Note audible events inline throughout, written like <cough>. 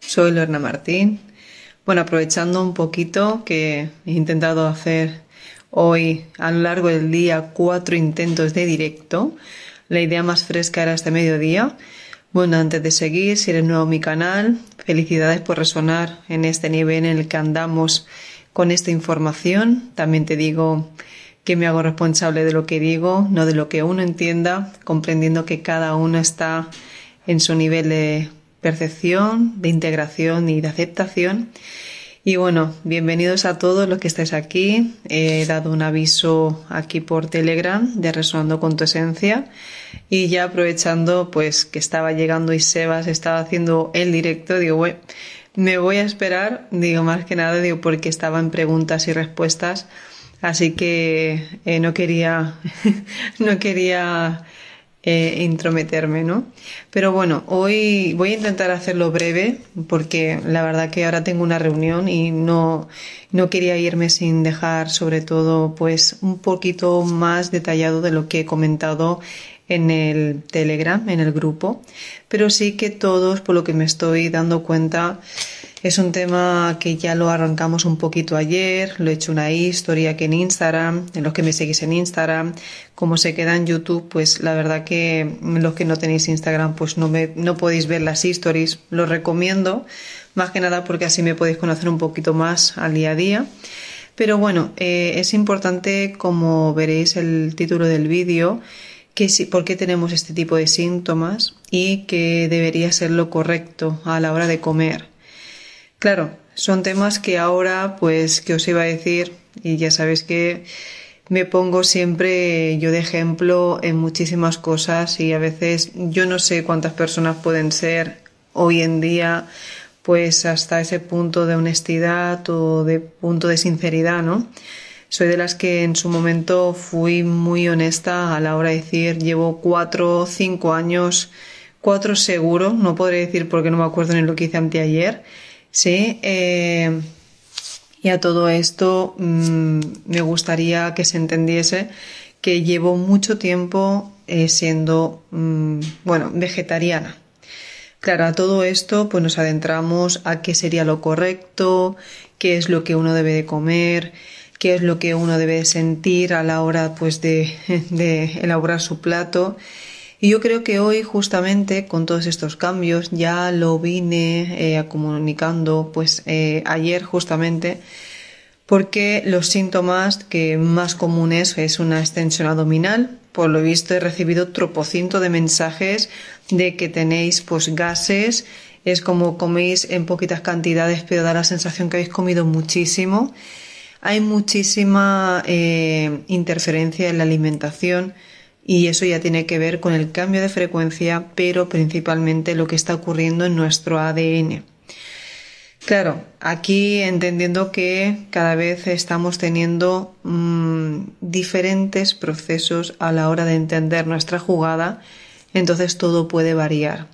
Soy Lorena Martín. Bueno, aprovechando un poquito que he intentado hacer hoy a lo largo del día cuatro intentos de directo. La idea más fresca era este mediodía. Bueno, antes de seguir, si eres nuevo en mi canal, felicidades por resonar en este nivel en el que andamos con esta información. También te digo que me hago responsable de lo que digo, no de lo que uno entienda, comprendiendo que cada uno está en su nivel de percepción, de integración y de aceptación. Y bueno, bienvenidos a todos los que estáis aquí. He dado un aviso aquí por Telegram de Resonando con tu Esencia. Y ya aprovechando pues que estaba llegando y Sebas estaba haciendo el directo, digo, bueno, me voy a esperar, digo más que nada, digo porque estaba en preguntas y respuestas. Así que eh, no quería, <laughs> no quería eh, intrometerme, ¿no? Pero bueno, hoy voy a intentar hacerlo breve porque la verdad que ahora tengo una reunión y no, no quería irme sin dejar sobre todo pues un poquito más detallado de lo que he comentado en el Telegram, en el grupo, pero sí que todos, por lo que me estoy dando cuenta, es un tema que ya lo arrancamos un poquito ayer, lo he hecho una historia aquí en Instagram, en los que me seguís en Instagram, como se queda en YouTube, pues la verdad que los que no tenéis Instagram, pues no, me, no podéis ver las stories, lo recomiendo, más que nada porque así me podéis conocer un poquito más al día a día. Pero bueno, eh, es importante, como veréis el título del vídeo, que si, por qué tenemos este tipo de síntomas y que debería ser lo correcto a la hora de comer. Claro, son temas que ahora, pues, que os iba a decir, y ya sabéis que me pongo siempre yo de ejemplo en muchísimas cosas y a veces yo no sé cuántas personas pueden ser hoy en día pues hasta ese punto de honestidad o de punto de sinceridad, ¿no? Soy de las que en su momento fui muy honesta a la hora de decir llevo cuatro, cinco años, cuatro seguro, no podré decir porque no me acuerdo ni lo que hice anteayer, Sí, eh, y a todo esto mm, me gustaría que se entendiese que llevo mucho tiempo eh, siendo, mm, bueno, vegetariana. Claro, a todo esto pues nos adentramos a qué sería lo correcto, qué es lo que uno debe de comer, qué es lo que uno debe sentir a la hora pues de, de elaborar su plato y yo creo que hoy justamente con todos estos cambios ya lo vine eh, comunicando pues eh, ayer justamente porque los síntomas que más comunes es una extensión abdominal. Por lo visto he recibido tropociento de mensajes de que tenéis pues gases, es como coméis en poquitas cantidades pero da la sensación que habéis comido muchísimo. Hay muchísima eh, interferencia en la alimentación y eso ya tiene que ver con el cambio de frecuencia, pero principalmente lo que está ocurriendo en nuestro ADN. Claro, aquí entendiendo que cada vez estamos teniendo mm, diferentes procesos a la hora de entender nuestra jugada, entonces todo puede variar.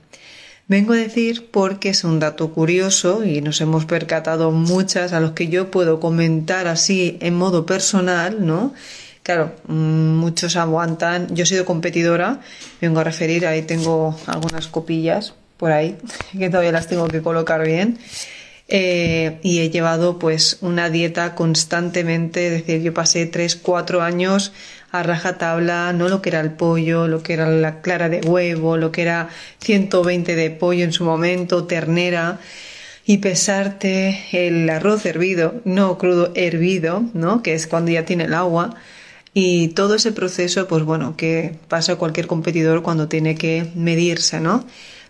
Vengo a decir porque es un dato curioso y nos hemos percatado muchas a los que yo puedo comentar así en modo personal, ¿no? Claro, mm, muchos aguantan. Yo he sido competidora, vengo a referir, ahí tengo algunas copillas por ahí, <laughs> que todavía las tengo que colocar bien. Eh, y he llevado pues una dieta constantemente, es decir, yo pasé 3, 4 años a rajatabla, no lo que era el pollo, lo que era la clara de huevo, lo que era 120 de pollo en su momento, ternera, y pesarte el arroz hervido, no crudo, hervido, ¿no? Que es cuando ya tiene el agua, y todo ese proceso, pues bueno, que pasa cualquier competidor cuando tiene que medirse, ¿no?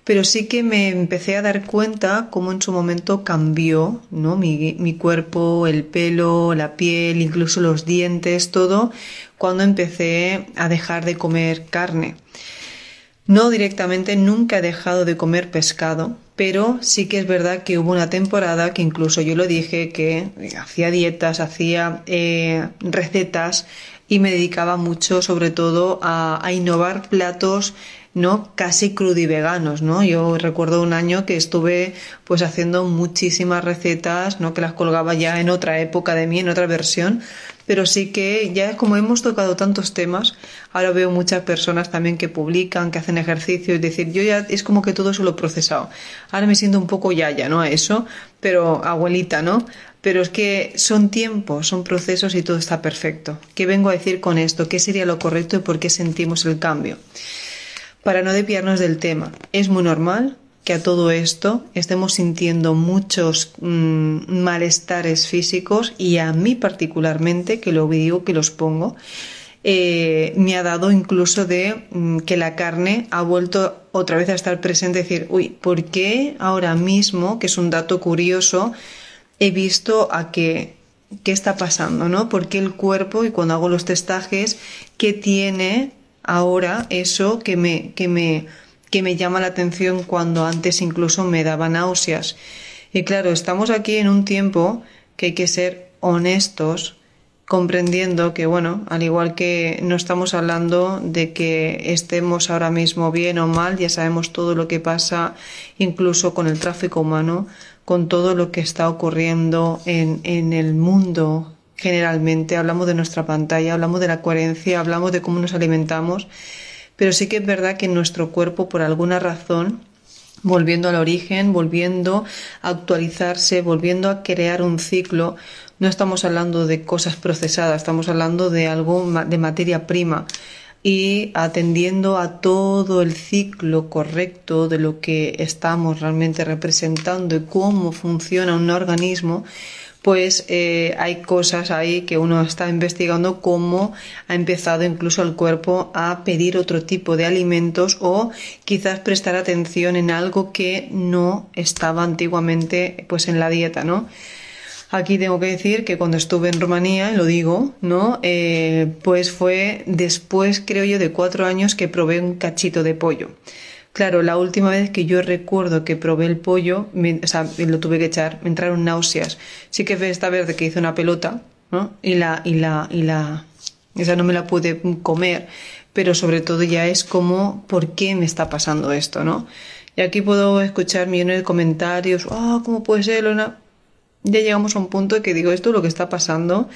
Pero sí que me empecé a dar cuenta cómo en su momento cambió, ¿no? Mi, cuerpo, el pelo, la piel, incluso los dientes, todo, cuando empecé a dejar de comer carne. No directamente, nunca he dejado de comer pescado, pero sí que es verdad que hubo una temporada que incluso yo lo dije que hacía dietas, hacía eh, recetas y me dedicaba mucho sobre todo a, a innovar platos ¿no? Casi crudiveganos, ¿no? Yo recuerdo un año que estuve pues haciendo muchísimas recetas, ¿no? Que las colgaba ya en otra época de mí, en otra versión, pero sí que ya como hemos tocado tantos temas, ahora veo muchas personas también que publican, que hacen ejercicio, es decir, yo ya es como que todo eso lo he procesado. Ahora me siento un poco yaya, ¿no? A eso, pero abuelita, ¿no? Pero es que son tiempos, son procesos y todo está perfecto. ¿Qué vengo a decir con esto? ¿Qué sería lo correcto y por qué sentimos el cambio? Para no desviarnos del tema, es muy normal que a todo esto estemos sintiendo muchos mm, malestares físicos y a mí particularmente, que lo digo, que los pongo, eh, me ha dado incluso de mm, que la carne ha vuelto otra vez a estar presente, decir, uy, ¿por qué ahora mismo, que es un dato curioso, he visto a que qué está pasando, ¿no? ¿Por qué el cuerpo, y cuando hago los testajes, qué tiene ahora eso que me, que me, que me llama la atención cuando antes incluso me daba náuseas. Y claro, estamos aquí en un tiempo que hay que ser honestos, comprendiendo que, bueno, al igual que no estamos hablando de que estemos ahora mismo bien o mal, ya sabemos todo lo que pasa incluso con el tráfico humano, con todo lo que está ocurriendo en, en el mundo generalmente, hablamos de nuestra pantalla, hablamos de la coherencia, hablamos de cómo nos alimentamos, pero sí que es verdad que nuestro cuerpo, por alguna razón, volviendo al origen, volviendo a actualizarse, volviendo a crear un ciclo, no estamos hablando de cosas procesadas, estamos hablando de algo de materia prima. Y atendiendo a todo el ciclo correcto de lo que estamos realmente representando y cómo funciona un organismo, pues eh, hay cosas ahí que uno está investigando cómo ha empezado incluso el cuerpo a pedir otro tipo de alimentos o quizás prestar atención en algo que no estaba antiguamente pues en la dieta, ¿no? Aquí tengo que decir que cuando estuve en Rumanía, lo digo, ¿no? Eh, pues fue después, creo yo, de cuatro años que probé un cachito de pollo. Claro, la última vez que yo recuerdo que probé el pollo, o sea, lo tuve que echar, me entraron náuseas. Sí que esta vez que hice una pelota, ¿no? Y la, y la, y la, esa no me la pude comer, pero sobre todo ya es como, ¿por qué me está pasando esto, no? Y aquí puedo escuchar millones de comentarios, ah, ¿cómo puede ser, Lona? Ya llegamos a un punto que digo, esto es lo que está pasando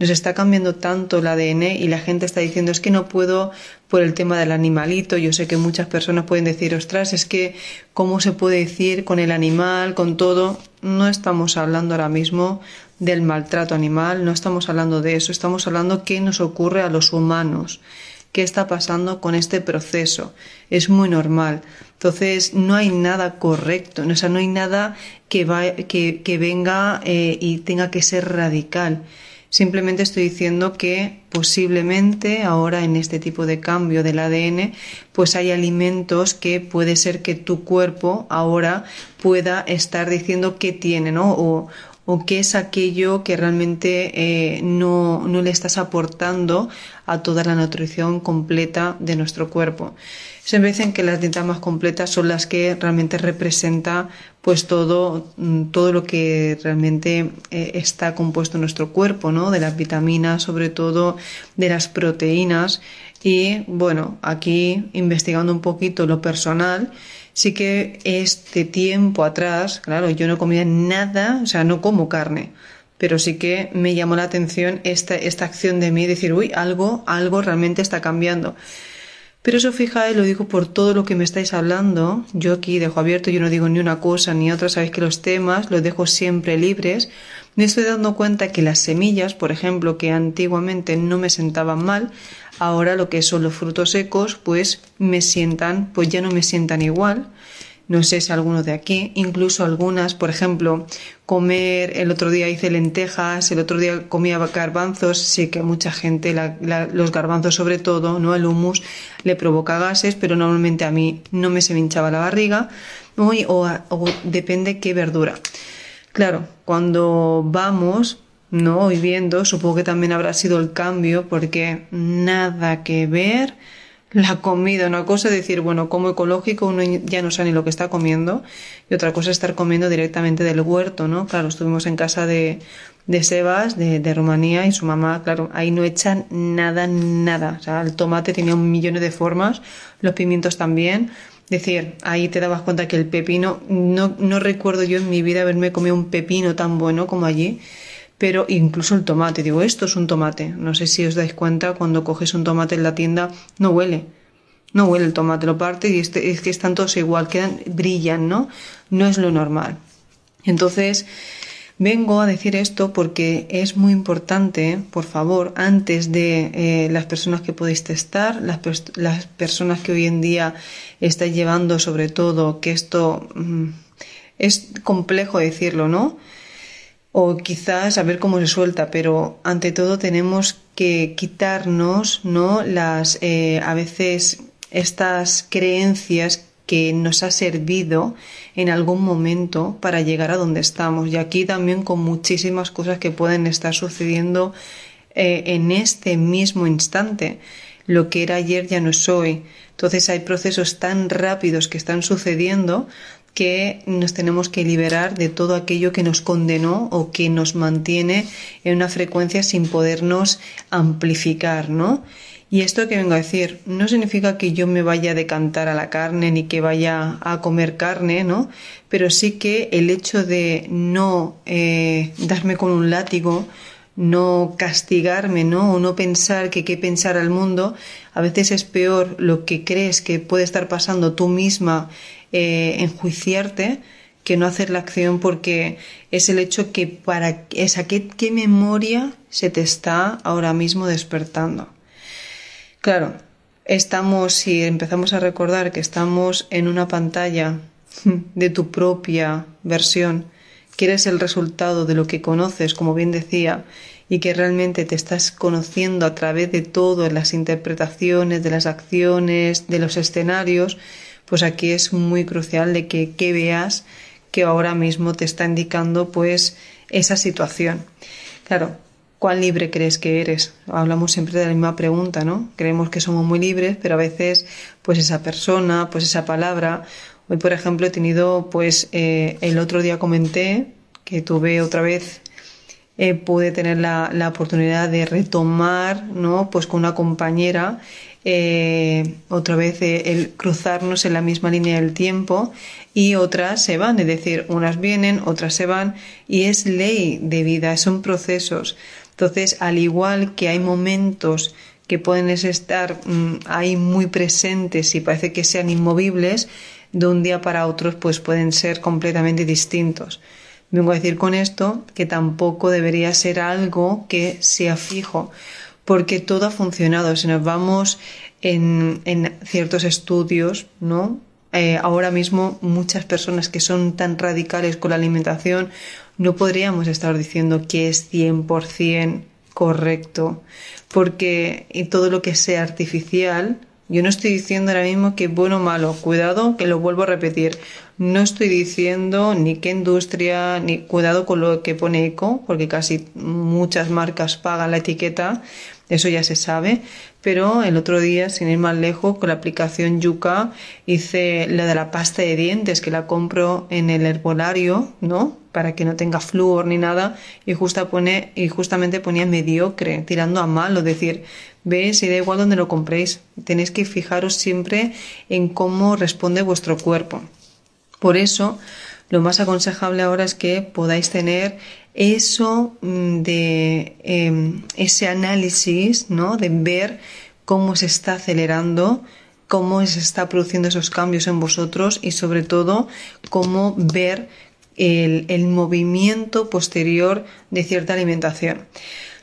nos está cambiando tanto el ADN y la gente está diciendo es que no puedo por el tema del animalito. Yo sé que muchas personas pueden decir, ostras, es que cómo se puede decir con el animal, con todo. No estamos hablando ahora mismo del maltrato animal, no estamos hablando de eso, estamos hablando qué nos ocurre a los humanos qué está pasando con este proceso. Es muy normal. Entonces, no hay nada correcto, o sea, no hay nada que, va, que, que venga eh, y tenga que ser radical. Simplemente estoy diciendo que posiblemente ahora en este tipo de cambio del ADN, pues hay alimentos que puede ser que tu cuerpo ahora pueda estar diciendo qué tiene, ¿no? O qué es aquello que realmente eh, no, no, le estás aportando a toda la nutrición completa de nuestro cuerpo. Se dicen que las dietas más completas son las que realmente representan pues todo, mm, todo lo que realmente eh, está compuesto en nuestro cuerpo, ¿no? De las vitaminas, sobre todo de las proteínas. Y bueno, aquí investigando un poquito lo personal, sí que este tiempo atrás, claro, yo no comía nada, o sea, no como carne, pero sí que me llamó la atención esta, esta acción de mí, decir, uy, algo, algo realmente está cambiando. Pero eso fijáis, lo digo por todo lo que me estáis hablando. Yo aquí dejo abierto, yo no digo ni una cosa ni otra, sabéis que los temas los dejo siempre libres. Me estoy dando cuenta que las semillas, por ejemplo, que antiguamente no me sentaban mal, ahora lo que son los frutos secos, pues me sientan, pues ya no me sientan igual no sé si alguno de aquí, incluso algunas, por ejemplo, comer, el otro día hice lentejas, el otro día comía garbanzos, sé que mucha gente los garbanzos sobre todo, no el humus, le provoca gases, pero normalmente a mí no me se me hinchaba la barriga, o, o depende qué verdura. Claro, cuando vamos, no, hoy viendo, supongo que también habrá sido el cambio, porque nada que ver la comida. Una cosa es decir, bueno, como ecológico, uno ya no sabe ni lo que está comiendo, y otra cosa es estar comiendo directamente del huerto, ¿no? Claro, estuvimos en casa de, de Sebas, de, de Rumanía, y su mamá, claro, ahí no echan nada, nada. O sea, el tomate tenía un millón de formas, los pimientos también. Es decir, ahí te dabas cuenta que el pepino, no, no recuerdo yo en mi vida haberme comido un pepino tan bueno como allí pero incluso el tomate, digo, esto es un tomate. No sé si os dais cuenta, cuando coges un tomate en la tienda, no huele. No huele el tomate, lo parte y este, es que están todos igual, quedan, brillan, ¿no? No es lo normal. Entonces, vengo a decir esto porque es muy importante, por favor, antes de eh, las personas que podéis testar, las, personas que hoy en día estáis llevando, sobre todo, que esto mm, es complejo decirlo, ¿no? O quizás a ver cómo se suelta, pero ante todo tenemos que quitarnos, ¿no? Las, eh, a veces estas creencias que nos ha servido en algún momento para llegar a donde estamos. Y aquí también con muchísimas cosas que pueden estar sucediendo eh, en este mismo instante. Lo que era ayer ya no es hoy. Entonces hay procesos tan rápidos que están sucediendo que nos tenemos que liberar de todo aquello que nos condenó o que nos mantiene en una frecuencia sin podernos amplificar, ¿no? Y esto que vengo a decir no significa que yo me vaya a decantar a la carne ni que vaya a comer carne, ¿no? Pero sí que el hecho de no eh, darme con un látigo, no castigarme, ¿no? O no pensar que qué pensar al mundo, a veces es peor lo que crees que puede estar pasando tú misma eh, enjuiciarte que no hacer la acción porque es el hecho que para esa qué, qué memoria se te está ahora mismo despertando. Claro, estamos, si empezamos a recordar que estamos en una pantalla <laughs> de tu propia versión, que eres el resultado de lo que conoces, como bien decía, y que realmente te estás conociendo a través de todas las interpretaciones, de las acciones, de los escenarios, pues aquí es muy crucial de que, que veas que ahora mismo te está indicando pues esa situación. Claro, ¿cuán libre crees que eres? Hablamos siempre de la misma pregunta, ¿no? Creemos que somos muy libres, pero a veces pues esa persona, pues esa palabra. Hoy, por ejemplo, he tenido pues eh, el otro día comenté que tuve otra vez eh, pude tener la, la, oportunidad de retomar, ¿no? Pues con una compañera eh, otra vez eh, el cruzarnos en la misma línea del tiempo y otras se van, es decir, unas vienen, otras se van y es ley de vida, son procesos. Entonces, al igual que hay momentos que pueden estar mm, ahí muy presentes y parece que sean inmovibles, de un día para otro pues pueden ser completamente distintos. Vengo a decir con esto que tampoco debería ser algo que sea fijo, porque todo ha funcionado. Si nos vamos en, ciertos estudios, ¿no? Eh, ahora mismo muchas personas que son tan radicales con la alimentación no podríamos estar diciendo que es 100% correcto, porque todo lo que sea artificial, yo no estoy diciendo ahora mismo que bueno o malo, cuidado que lo vuelvo a repetir, no estoy diciendo ni qué industria, ni cuidado con lo que pone eco, porque casi muchas marcas pagan la etiqueta, eso ya se sabe, pero el otro día, sin ir más lejos, con la aplicación Yuka hice la de la pasta de dientes, que la compro en el herbolario, ¿no? Para que no tenga flúor ni nada, y, justa pone, y justamente ponía mediocre, tirando a malo, decir, ves y da igual donde lo compréis, tenéis que fijaros siempre en cómo responde vuestro cuerpo. Por eso, lo más aconsejable ahora es que podáis tener eso mm, de em, ese análisis, ¿no? De ver cómo se está acelerando, cómo se está produciendo esos cambios en vosotros y sobre todo cómo ver el, el movimiento posterior de cierta alimentación.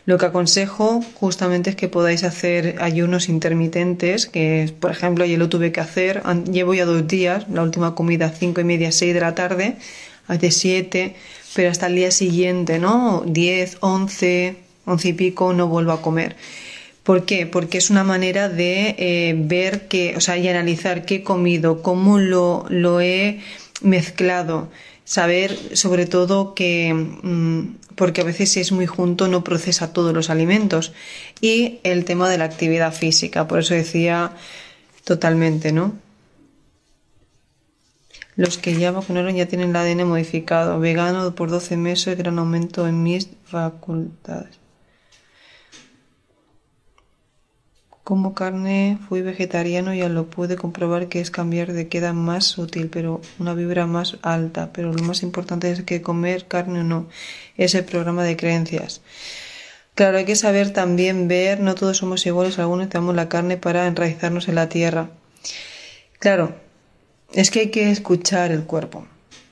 Lo que aconsejo justamente es que podáis hacer ayunos intermitentes, que por ejemplo ayer lo tuve que hacer, llevo ya dos días, la última comida cinco y media, seis de la tarde, hace siete, pero hasta el día siguiente, ¿no? 10, 11, 11 y pico no vuelvo a comer. ¿Por qué? Porque es una manera de eh, ver que, o sea, y analizar qué he comido, cómo lo, lo he mezclado. Saber sobre todo que, mm, porque a veces si es muy junto no procesa todos los alimentos. Y el tema de la actividad física. Por eso decía totalmente, ¿no? Los que ya vacunaron ya tienen el ADN modificado. Vegano por 12 meses, gran aumento en mis facultades. Como carne, fui vegetariano y ya lo pude comprobar que es cambiar de queda más útil, pero una vibra más alta. Pero lo más importante es que comer carne o no. Es el programa de creencias. Claro, hay que saber también ver, no todos somos iguales, algunos tenemos la carne para enraizarnos en la tierra. Claro, es que hay que escuchar el cuerpo.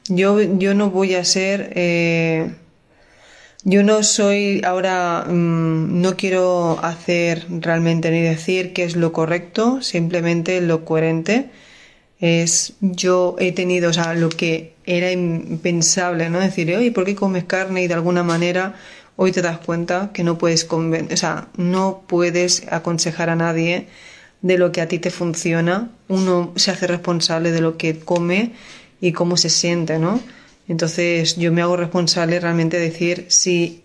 Yo, yo no voy a ser... Eh, yo no soy ahora, mm, no quiero hacer realmente ni decir qué es lo correcto, simplemente lo coherente. Es, yo he tenido, o sea, lo que era impensable, ¿no? Decir, oye, ¿por qué comes carne? Y de alguna manera hoy te das cuenta que no puedes, o sea, no puedes aconsejar a nadie de lo que a ti te funciona. Uno se hace responsable de lo que come y cómo se siente, ¿no? Entonces yo me hago responsable realmente de decir si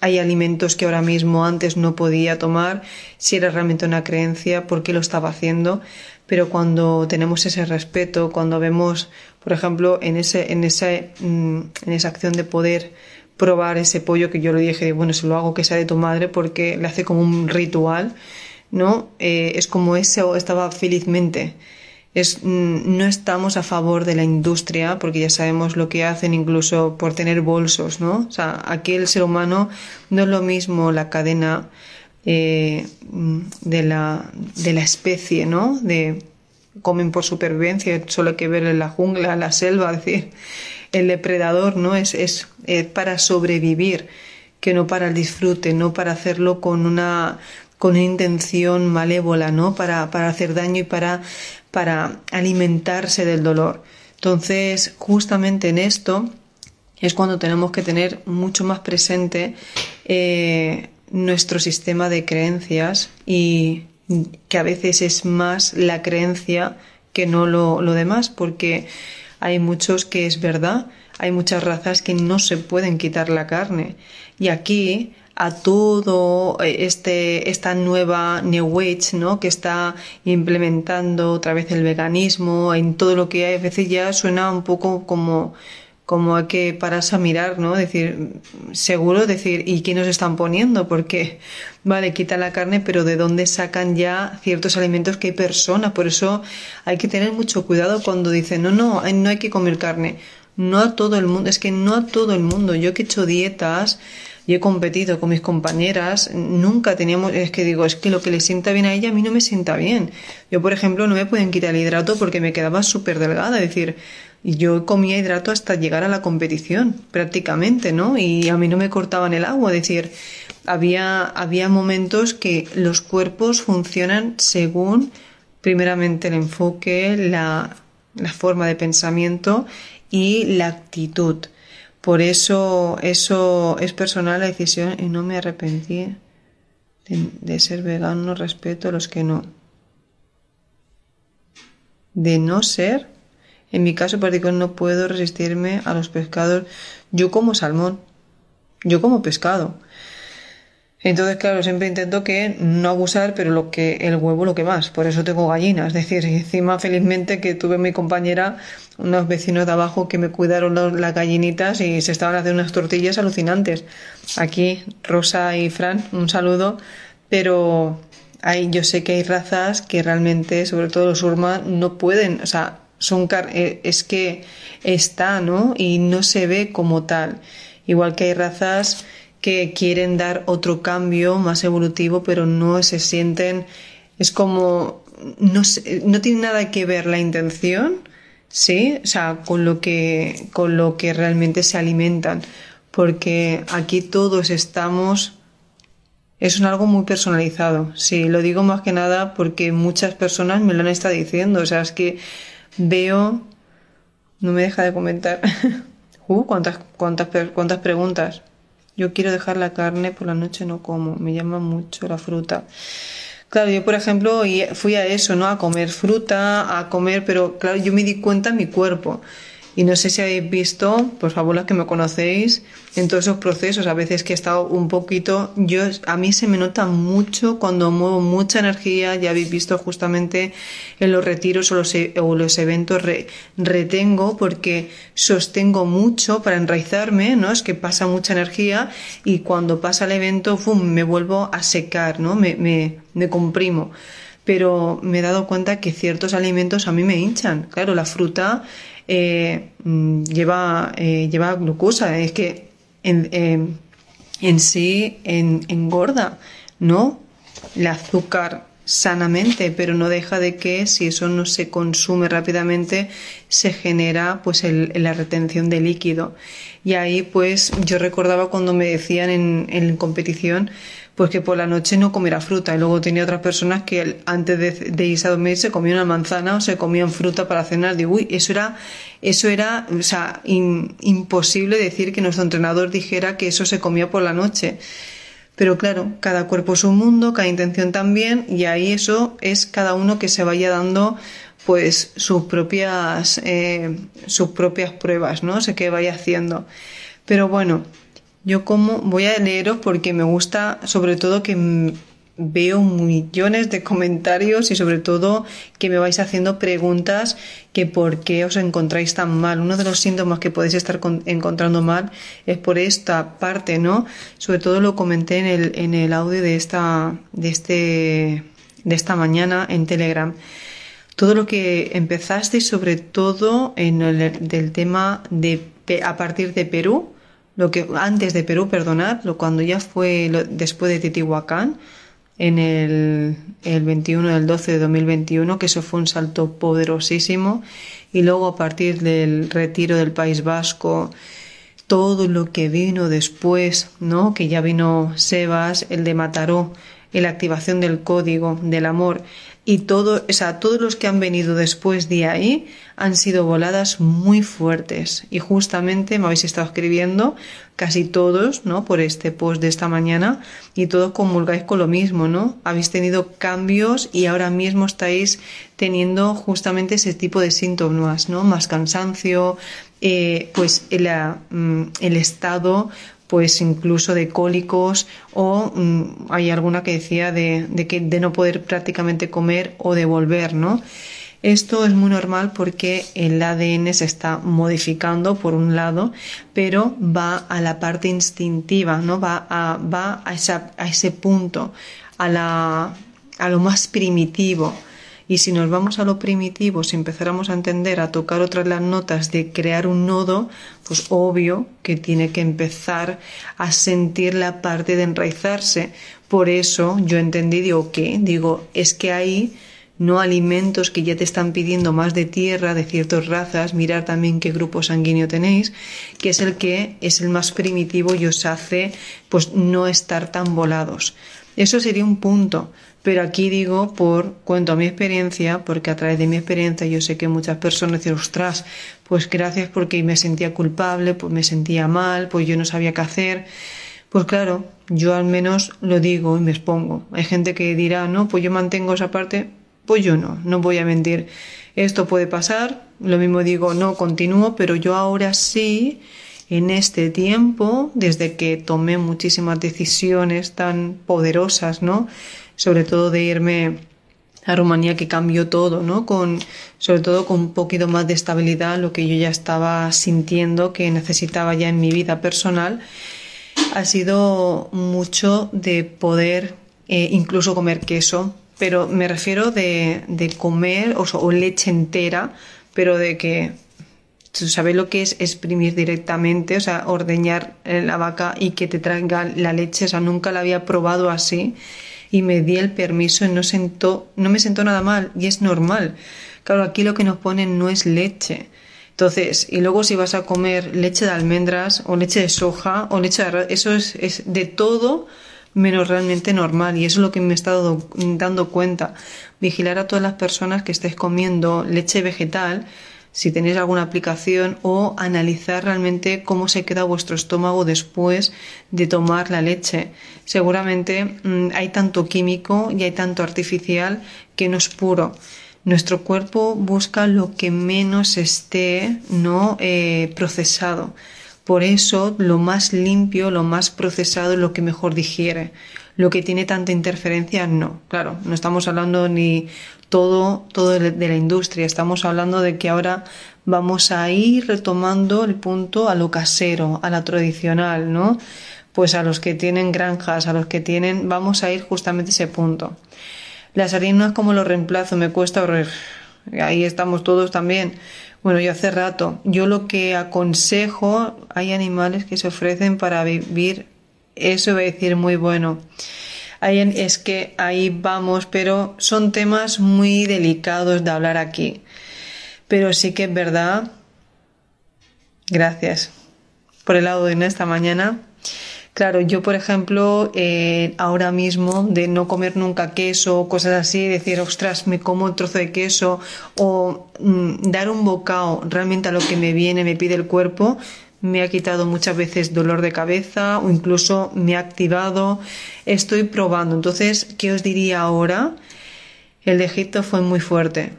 hay alimentos que ahora mismo antes no podía tomar, si era realmente una creencia, por qué lo estaba haciendo, pero cuando tenemos ese respeto, cuando vemos, por ejemplo, en, ese, en, esa, mm, en esa acción de poder probar ese pollo que yo le dije, bueno, se lo hago que sea de tu madre porque le hace como un ritual, ¿no? Eh, es como ese estaba felizmente es, mm, no estamos a favor de la industria porque ya sabemos lo que hacen incluso por tener bolsos, ¿no? O sea, aquí el ser humano no es lo mismo la cadena eh, de, la, de la especie, ¿no? De comen por supervivencia, solo hay que ver en la jungla, la selva, decir, el depredador, ¿no? Es, es, es para sobrevivir, que no para el disfrute, no para hacerlo con una con una intención malévola, ¿no? Para, para hacer daño y para para alimentarse del dolor. Entonces, justamente en esto es cuando tenemos que tener mucho más presente eh, nuestro sistema de creencias y que a veces es más la creencia que no lo, lo demás, porque hay muchos que es verdad, hay muchas razas que no se pueden quitar la carne. Y aquí a todo eh, este, esta nueva New Age, ¿no? Que está implementando otra vez el veganismo en todo lo que hay. A veces ya suena un poco como, como hay que pararse a mirar, ¿no? Decir, seguro, decir, ¿y qué nos están poniendo? Porque, vale, quita la carne, pero ¿de dónde sacan ya ciertos alimentos que hay personas? Por eso hay que tener mucho cuidado cuando dicen, no, no, no hay que comer carne. No a todo el mundo, es que no a todo el mundo. Yo que he hecho dietas, y he competido con mis compañeras, nunca teníamos, es que digo, es que lo que le sienta bien a ella a mí no me sienta bien. Yo, por ejemplo, no me pueden quitar el hidrato porque me quedaba súper delgada, es decir, yo comía hidrato hasta llegar a la competición, prácticamente, ¿no? Y a mí no me cortaban el agua, es decir, había, había momentos que los cuerpos funcionan según, primeramente, el enfoque, la, la forma de pensamiento y la actitud. Por eso, eso es personal la decisión y no me arrepentí de, ser vegano, respeto a los que no. De no ser, en mi caso particular no puedo resistirme a los pescados. Yo como salmón, yo como pescado. Entonces, claro, siempre intento que no abusar, pero lo que el huevo lo que más. Por eso tengo gallinas. Es decir, encima felizmente que tuve mi compañera, unos vecinos de abajo que me cuidaron las gallinitas y se estaban haciendo unas tortillas alucinantes. Aquí, Rosa y Fran, un saludo. Pero hay, yo sé que hay razas que realmente, sobre todo los urma, no pueden, o sea, son eh, es que está, ¿no? Y no se ve como tal. Igual que hay razas que quieren dar otro cambio más evolutivo, pero no se sienten, es como, no, no tiene nada que ver la intención, ¿sí? O sea, con lo que, con lo que realmente se alimentan, porque aquí todos estamos, es algo muy personalizado, sí, lo digo más que nada porque muchas personas me lo han estado diciendo, o sea, es que veo, no me deja de comentar, <laughs> uh, cuántas, cuántas, cuántas preguntas. Yo quiero dejar la carne, por la noche no como, me llama mucho la fruta. Claro, yo por ejemplo fui a eso, ¿no? A comer fruta, a comer, pero claro, yo me di cuenta en mi cuerpo. Y no sé si habéis visto, por favor, las que me conocéis, en todos esos procesos, a veces que he estado un poquito, yo, a mí se me nota mucho cuando muevo mucha energía, ya habéis visto justamente en los retiros o los, e, o los eventos retengo porque sostengo mucho para enraizarme, ¿no? Es que pasa mucha energía y cuando pasa el evento, ¡fum! me vuelvo a secar, ¿no? Me, me, me comprimo pero me he dado cuenta que ciertos alimentos a mí me hinchan. Claro, la fruta eh, mm, lleva, eh, lleva glucosa, es que en, em, en sí en, engorda, ¿no? El azúcar sanamente, pero no deja de que si eso no se consume rápidamente se genera pues la retención de líquido. Y ahí pues yo recordaba cuando me decían en, en competición pues que por la noche no comiera fruta. Y luego tenía otras personas que antes de, irse a dormir se comían una manzana o se comían fruta para cenar. Digo, uy, eso era, eso era, o sea, imposible decir que nuestro entrenador dijera que eso se comía por la noche. Pero claro, cada cuerpo es un mundo, cada intención también, y ahí eso es cada uno que se vaya dando pues sus propias, eh, sus propias pruebas, ¿no? Sé que vaya haciendo. Pero bueno, yo como voy a leeros porque me gusta sobre todo que veo millones de comentarios y sobre todo que me vais haciendo preguntas que por qué os encontráis tan mal. Uno de los síntomas que podéis estar encontrando mal es por esta parte, ¿no? Sobre todo lo comenté en el, en el audio de esta, de este, de esta mañana en Telegram. Todo lo que empezasteis sobre todo en el del tema de a partir de Perú, lo que antes de Perú, perdonad, lo, cuando ya fue después de Titihuacán, en el, el 21 del 12 de 2021, que eso fue un salto poderosísimo, y luego a partir del retiro del País Vasco, todo lo que vino después, ¿no? Que ya vino Sebas, el de Mataró, la activación del código del amor, y todo, o sea, todos los que han venido después de ahí han sido voladas muy fuertes. Y justamente me habéis estado escribiendo casi todos, ¿no? Por este post de esta mañana y todos comulgáis con lo mismo, ¿no? Habéis tenido cambios y ahora mismo estáis teniendo justamente ese tipo de síntomas, ¿no? Más cansancio, eh, pues mm, el estado pues incluso de cólicos o mm, hay alguna que decía de, de, que, de no poder prácticamente comer o de volver, ¿no? Esto es muy normal porque el ADN se está modificando por un lado, pero va a la parte instintiva, ¿no? Va a, va a, a ese punto, a, la, a lo más primitivo. Y si nos vamos a lo primitivo, si empezáramos a entender, a tocar otras las notas de crear un nodo, pues obvio que tiene que empezar a sentir la parte de enraizarse. Por eso yo entendí, digo, ¿qué? Digo, es que ahí no alimentos que ya te están pidiendo más de tierra, de ciertas razas, mirar también qué grupo sanguíneo tenéis, que es el que es el más primitivo y os hace pues no estar tan volados. Eso sería un punto. Pero aquí digo por cuento a mi experiencia, porque a través de mi experiencia yo sé que muchas personas dicen, ostras, pues gracias porque me sentía culpable, pues me sentía mal, pues yo no sabía qué hacer. Pues claro, yo al menos lo digo y me expongo. Hay gente que dirá, no, pues yo mantengo esa parte, pues yo no, no voy a mentir. Esto puede pasar, lo mismo digo, no, continúo, pero yo ahora sí, en este tiempo, desde que tomé muchísimas decisiones tan poderosas, ¿no? Sobre todo de irme a Rumanía que cambió todo, ¿no? Con, sobre todo con un poquito más de estabilidad, lo que yo ya estaba sintiendo que necesitaba ya en mi vida personal, ha sido mucho de poder eh, incluso comer queso, pero me refiero de, de comer o, leche entera, pero de que sabes lo que es exprimir directamente, o sea, ordeñar eh, la vaca y que te traiga la leche, o sea, nunca la había probado así y me di el permiso y no, sentó, no me sentó nada mal y es normal. Claro, aquí lo que nos ponen no es leche. Entonces, y luego si vas a comer leche de almendras o leche de soja o leche de eso es, es de todo menos realmente normal y eso es lo que me he estado dando cuenta. Vigilar a todas las personas que estéis comiendo leche vegetal si tenéis alguna aplicación o analizar realmente cómo se queda vuestro estómago después de tomar la leche. Seguramente mm, hay tanto químico y hay tanto artificial que no es puro. Nuestro cuerpo busca lo que menos esté no eh, procesado. Por eso lo más limpio, lo más procesado es lo que mejor digiere. Lo que tiene tanta interferencia, no. Claro, no estamos hablando ni todo, todo de la industria. Estamos hablando de que ahora vamos a ir retomando el punto a lo casero, a la tradicional, ¿no? Pues a los que tienen granjas, a los que tienen, vamos a ir justamente ese punto. Las harinas como lo reemplazo, me cuesta horror. Ahí estamos todos también. Bueno, yo hace rato. Yo lo que aconsejo, hay animales que se ofrecen para vivir, eso voy a decir muy bueno. Es que ahí vamos, pero son temas muy delicados de hablar aquí. Pero sí que es verdad. Gracias por el lado de esta mañana. Claro, yo por ejemplo, eh, ahora mismo de no comer nunca queso, cosas así, decir, ostras, me como un trozo de queso o mm, dar un bocado realmente a lo que me viene, me pide el cuerpo, me ha quitado muchas veces dolor de cabeza o incluso me ha activado. Estoy probando. Entonces, ¿qué os diría ahora? El de Egipto fue muy fuerte.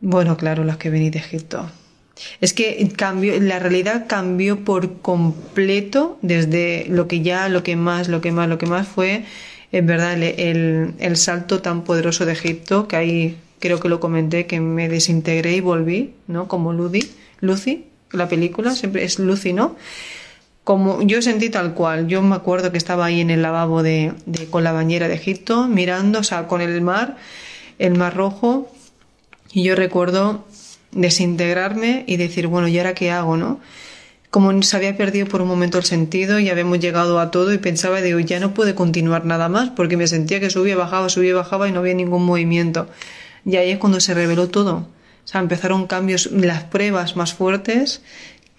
Bueno, claro, los que venís de Egipto. Es que cambió, la realidad cambió por completo desde lo que ya, lo que más, lo que más, lo que más fue, es verdad, el, el salto tan poderoso de Egipto, que ahí creo que lo comenté, que me desintegré y volví, ¿no? Como Lucy, Lucy, la película, siempre es Lucy, ¿no? Como yo sentí tal cual, yo me acuerdo que estaba ahí en el lavabo de, de con la bañera de Egipto, mirando, o sea, con el mar, el mar rojo, y yo recuerdo desintegrarme y decir, bueno, ¿y ahora qué hago, no? Como se había perdido por un momento el sentido y habíamos llegado a todo y pensaba, digo, ya no puede continuar nada más porque me sentía que subía, bajaba, subía, bajaba y no había ningún movimiento. Y ahí es cuando se reveló todo. O sea, empezaron cambios, las pruebas más fuertes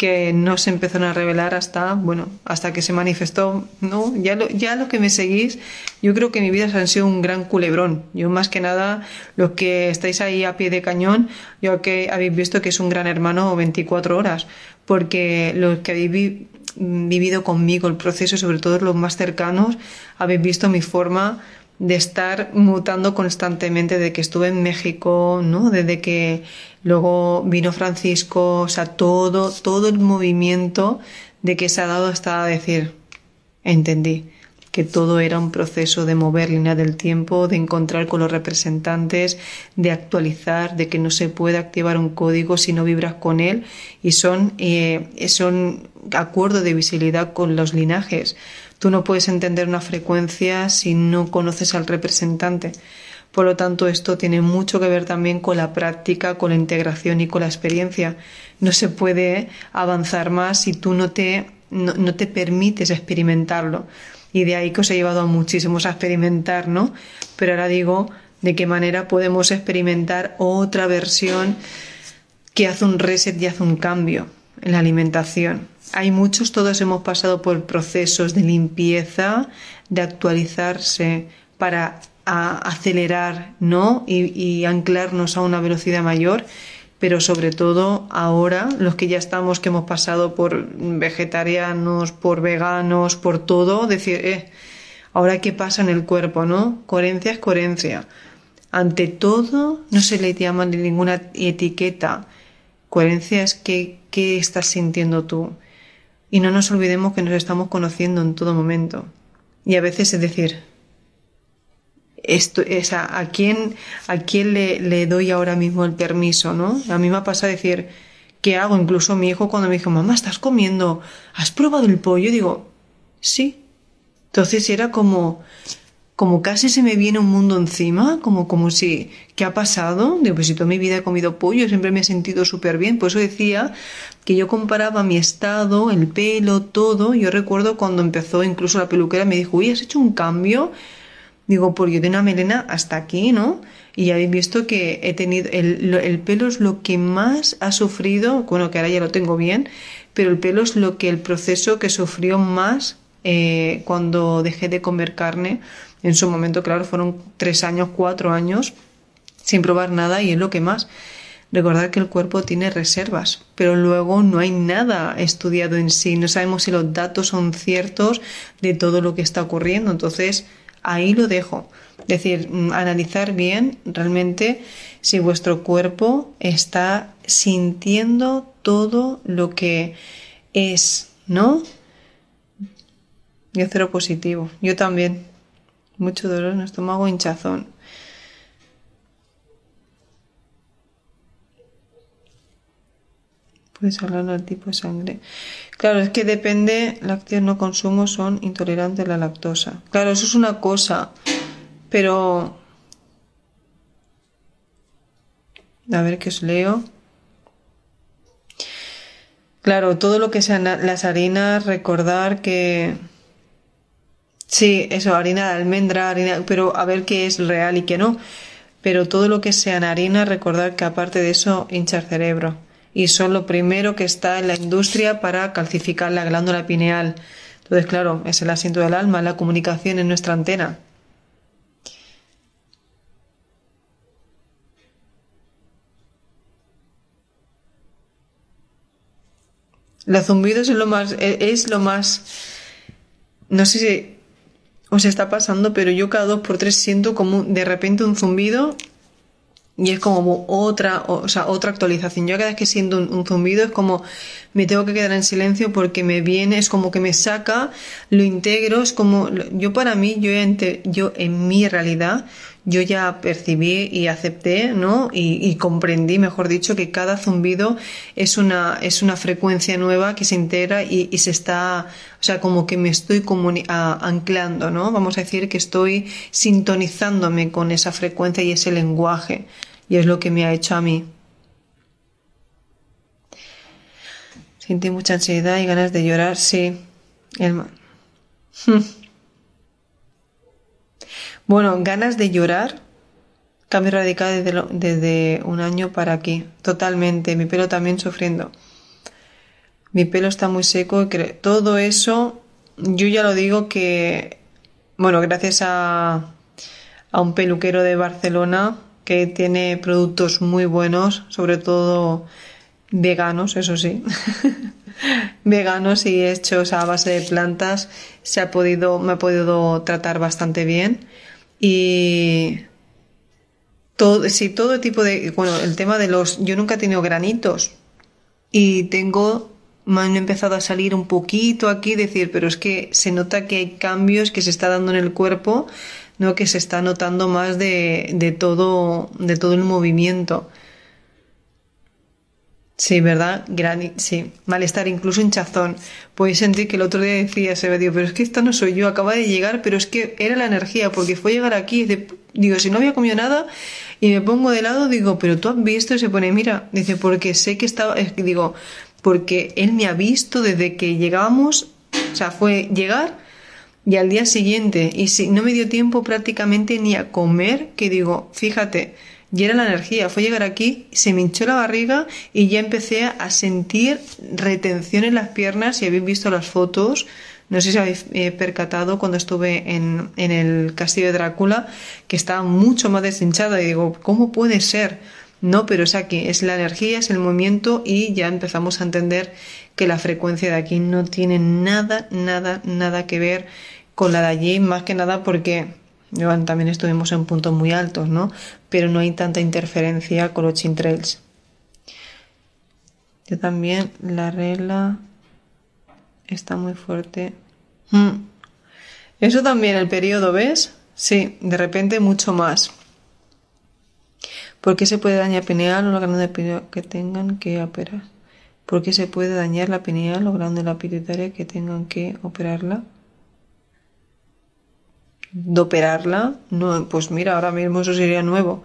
que no se empezaron a revelar hasta, bueno, hasta que se manifestó, ¿no? Ya lo, ya lo que me seguís, yo creo que mi vida ha sido un gran culebrón. Yo más que nada, los que estáis ahí a pie de cañón, yo que habéis visto que es un gran hermano 24 horas, porque los que habéis vivido conmigo el proceso, sobre todo los más cercanos, habéis visto mi forma de estar mutando constantemente de que estuve en México, ¿no? Desde que luego vino Francisco, o sea, todo, todo el movimiento de que se ha dado hasta decir, entendí que todo era un proceso de mover línea del tiempo, de encontrar con los representantes, de actualizar, de que no se puede activar un código si no vibras con él y son, eh, son acuerdos de visibilidad con los linajes. Tú no puedes entender una frecuencia si no conoces al representante. Por lo tanto, esto tiene mucho que ver también con la práctica, con la integración y con la experiencia. No se puede avanzar más si tú no te, no, te permites experimentarlo. Y de ahí que os he llevado a muchísimos a experimentar, ¿no? Pero ahora digo de qué manera podemos experimentar otra versión que hace un reset y hace un cambio en la alimentación. Hay muchos, todos hemos pasado por procesos de limpieza, de actualizarse para acelerar, ¿no? Y, anclarnos a una velocidad mayor, pero sobre todo ahora, los que ya estamos, que hemos pasado por vegetarianos, por veganos, por todo, decir, eh, ahora qué pasa en el cuerpo, ¿no? Coherencia es coherencia. Ante todo, no se le llama ninguna etiqueta. Coherencia es que, qué estás sintiendo tú. Y no nos olvidemos que nos estamos conociendo en todo momento. Y a veces es decir, esto, es a, quién, a quién le, le, doy ahora mismo el permiso, ¿no? A mí me pasa decir, ¿qué hago? Incluso mi hijo cuando me dijo, mamá, ¿estás comiendo? ¿Has probado el pollo? Digo, sí. Entonces era como, como casi se me viene un mundo encima, como, como si, ¿qué ha pasado? Digo, pues si toda mi vida he comido pollo, siempre me he sentido súper bien. Por eso decía que yo comparaba mi estado, el pelo, todo. Yo recuerdo cuando empezó incluso la peluquera me dijo, uy, ¿has hecho un cambio? Digo, porque yo de una melena hasta aquí, ¿no? Y ya habéis visto que he tenido, el, el pelo es lo que más ha sufrido, bueno, que ahora ya lo tengo bien, pero el pelo es lo que el proceso que sufrió más eh, cuando dejé de comer carne en su momento, claro, fueron tres años, cuatro años sin probar nada y es lo que más. Recordar que el cuerpo tiene reservas, pero luego no hay nada estudiado en sí, no sabemos si los datos son ciertos de todo lo que está ocurriendo. Entonces, ahí lo dejo. Es decir, mm, analizar bien realmente si vuestro cuerpo está sintiendo todo lo que es, ¿no? Yo cero positivo. Yo también. Mucho dolor en el estómago, hinchazón. Puedes hablar del tipo de sangre. Claro, es que depende, lácteos no consumo son intolerantes a la lactosa. Claro, eso es una cosa, pero... A ver qué os leo. Claro, todo lo que sean las harinas, recordar que... Sí, eso, harina de almendra, harina, pero a ver qué es real y qué no. Pero todo lo que sean harinas, recordar que aparte de eso, hincha el cerebro y son lo primero que está en la industria para calcificar la glándula pineal. Entonces, claro, es el asiento del alma, la comunicación en nuestra antena. La zumbido es lo más, es lo más, no sé si os está pasando, pero yo cada dos por tres siento como de repente un zumbido y es como otra, o sea, otra actualización. Yo cada vez que siento un, zumbido es como me tengo que quedar en silencio porque me viene, es como que me saca, lo integro, es como, yo para mí, yo, yo en mi realidad, yo ya percibí y acepté, ¿no? Y, comprendí, mejor dicho, que cada zumbido es una, es una frecuencia nueva que se integra y, se está, o sea, como que me estoy anclando, ¿no? Vamos a decir que estoy sintonizándome con esa frecuencia y ese lenguaje. Y es lo que me ha hecho a mí. Sentí mucha ansiedad y ganas de llorar, sí. El... <laughs> Bueno, ganas de llorar. Cambio radical desde, desde un año para aquí. Totalmente. Mi pelo también sufriendo. Mi pelo está muy seco y todo eso, yo ya lo digo que, bueno, gracias a, a un peluquero de Barcelona que tiene productos muy buenos, sobre todo veganos, eso sí. <laughs> veganos y hechos a base de plantas, se ha podido, me ha podido tratar bastante bien y todo, sí, todo tipo de, bueno, el tema de los, yo nunca he tenido granitos y tengo, me han empezado a salir un poquito aquí, decir, pero es que se nota que hay cambios que se está dando en el cuerpo, no que se está notando más de, de todo, de todo el movimiento. Sí, ¿verdad? Gran, sí, malestar, incluso hinchazón. Podéis sentir que el otro día decía se digo, pero es que esta no soy yo, acaba de llegar, pero es que era la energía, porque fue llegar aquí, digo, si no había comido nada, y me pongo de lado, digo, pero tú has visto, y se pone, mira, dice, porque sé que estaba, digo, porque él me ha visto desde que llegábamos, o sea, fue llegar y al día siguiente, y si no me dio tiempo prácticamente ni a comer, que digo, fíjate, y era la energía. Fue llegar aquí, se me hinchó la barriga y ya empecé a sentir retención en las piernas. Si habéis visto las fotos, no sé si habéis eh, percatado cuando estuve en, en, el castillo de Drácula, que estaba mucho más deshinchada. Y digo, ¿cómo puede ser? No, pero es aquí, es la energía, es el movimiento y ya empezamos a entender que la frecuencia de aquí no tiene nada, nada, nada que ver con la de allí, más que nada porque también estuvimos en puntos muy altos, ¿no? Pero no hay tanta interferencia con los chintrails. Yo también, la regla está muy fuerte. Mm. Eso también, el periodo, ¿ves? Sí, de repente mucho más. ¿Por qué se puede dañar pineal o la glándula pituitaria que tengan que operar? ¿Por qué se puede dañar la pineal o glándula pituitaria que tengan que operarla? De operarla, no, pues mira, ahora mismo eso sería nuevo.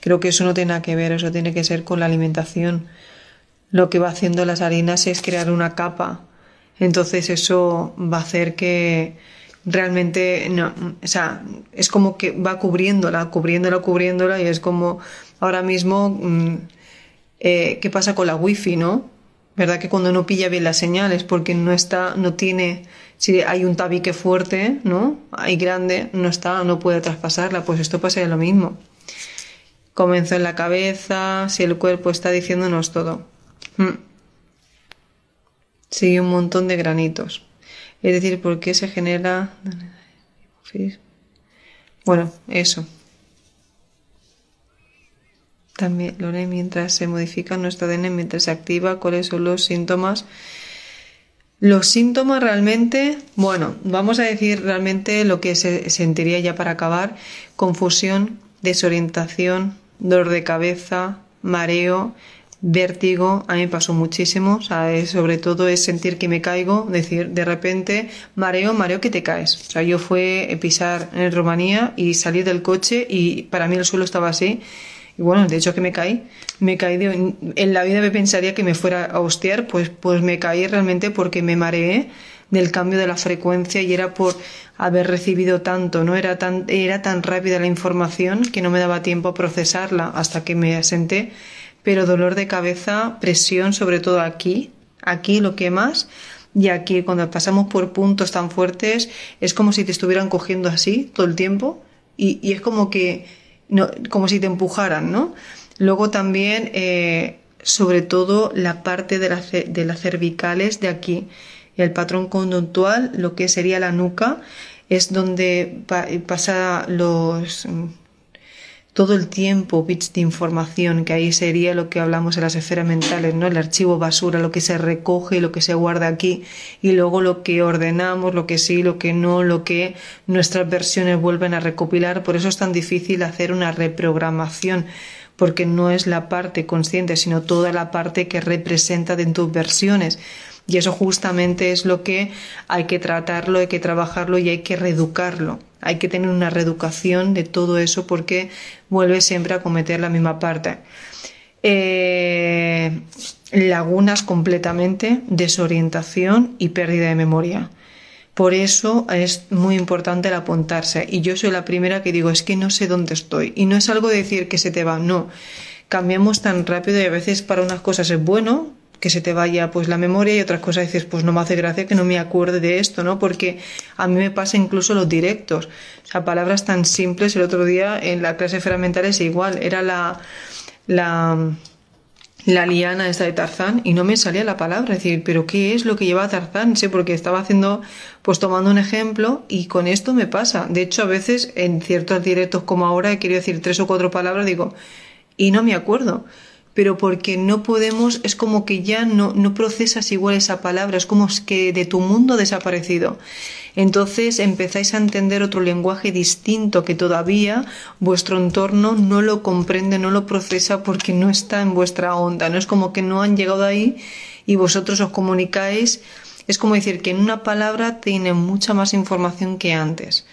Creo que eso no tiene nada que ver, eso tiene que ser con la alimentación. Lo que va haciendo las harinas es crear una capa. Entonces eso va a hacer que realmente, no, o sea, es como que va cubriéndola, cubriéndola, cubriéndola y es como ahora mismo, mm, eh, ¿qué pasa con la wifi, no? ¿Verdad que cuando no pilla bien las señales porque no está, no tiene si hay un tabique fuerte, ¿no? Hay grande, no está, no puede traspasarla, pues esto pasa lo mismo. Comenzó en la cabeza, si el cuerpo está diciéndonos todo. Hmm. Sigue un montón de granitos. Es decir, ¿por qué se genera Bueno, eso. También, Lore, mientras se modifica nuestro ADN, mientras se activa, ¿cuáles son los síntomas? Los síntomas realmente, bueno, vamos a decir realmente lo que se sentiría ya para acabar, confusión, desorientación, dolor de cabeza, mareo, vértigo, a mí me pasó muchísimo, sobre todo es sentir que me caigo, decir, de repente, mareo, mareo que te caes. O sea, yo fue pisar en Rumanía y salir del coche y para mí el suelo estaba así. Y bueno, de hecho que me caí, me caí en la vida me pensaría que me fuera a hostiar, pues, pues me caí realmente porque me mareé del cambio de la frecuencia y era por haber recibido tanto, no era tan, era tan rápida la información que no me daba tiempo a procesarla hasta que me asenté. Pero dolor de cabeza, presión, sobre todo aquí, aquí lo que más, y aquí cuando pasamos por puntos tan fuertes es como si te estuvieran cogiendo así todo el tiempo y, es como que, como si te empujaran, ¿no? Luego también, eh, sobre todo la parte de, la, de las cervicales de aquí, el patrón conductual, lo que sería la nuca, es donde pasa los todo el tiempo bits de información, que ahí sería lo que hablamos en las esferas mentales, ¿no? El archivo basura, lo que se recoge, lo que se guarda aquí, y luego lo que ordenamos, lo que sí, lo que no, lo que nuestras versiones vuelven a recopilar. Por eso es tan difícil hacer una reprogramación, porque no es la parte consciente, sino toda la parte que representa de tus versiones. Y eso justamente es lo que hay que tratarlo, hay que trabajarlo y hay que reeducarlo. Hay que tener una reeducación de todo eso porque vuelve siempre a cometer la misma parte. Eh, lagunas completamente, desorientación y pérdida de memoria. Por eso es muy importante el apuntarse. Y yo soy la primera que digo, es que no sé dónde estoy. Y no es algo de decir que se te va, no. Cambiamos tan rápido y a veces para unas cosas es bueno, que se te vaya pues la memoria y otras cosas dices pues no me hace gracia que no me acuerde de esto no porque a mí me pasa incluso los directos o sea palabras tan simples el otro día en la clase ferramental es igual era la la la liana esta de Tarzán y no me salía la palabra, es decir, pero ¿qué es lo que lleva Tarzán? Sí, porque estaba haciendo, pues tomando un ejemplo y con esto me pasa. De hecho, a veces en ciertos directos como ahora he querido decir tres o cuatro palabras, digo, y no me acuerdo pero porque no podemos, es como que ya no, no procesas igual esa palabra, es como que de tu mundo ha desaparecido. Entonces empezáis a entender otro lenguaje distinto que todavía vuestro entorno no lo comprende, no lo procesa porque no está en vuestra onda, no es como que no han llegado ahí y vosotros os comunicáis. Es como decir que en una palabra tiene mucha más información que antes.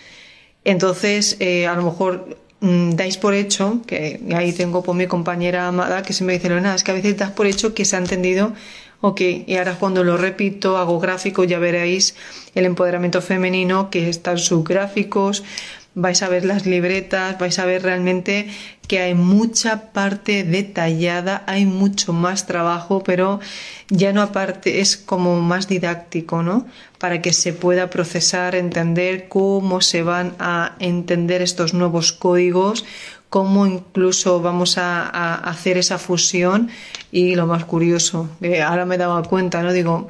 Entonces, eh, a lo mejor dais por hecho, que ahí tengo por mi compañera amada que se me dice, nada, es que a veces das por hecho que se ha entendido, ok, y ahora cuando lo repito, hago gráfico, ya veréis el empoderamiento femenino, que están sus gráficos, vais a ver las libretas, vais a ver realmente que hay mucha parte detallada, hay mucho más trabajo, pero ya no aparte es como más didáctico, ¿no? Para que se pueda procesar, entender cómo se van a entender estos nuevos códigos, cómo incluso vamos a, hacer esa fusión y lo más curioso, ahora me he dado cuenta, ¿no? Digo,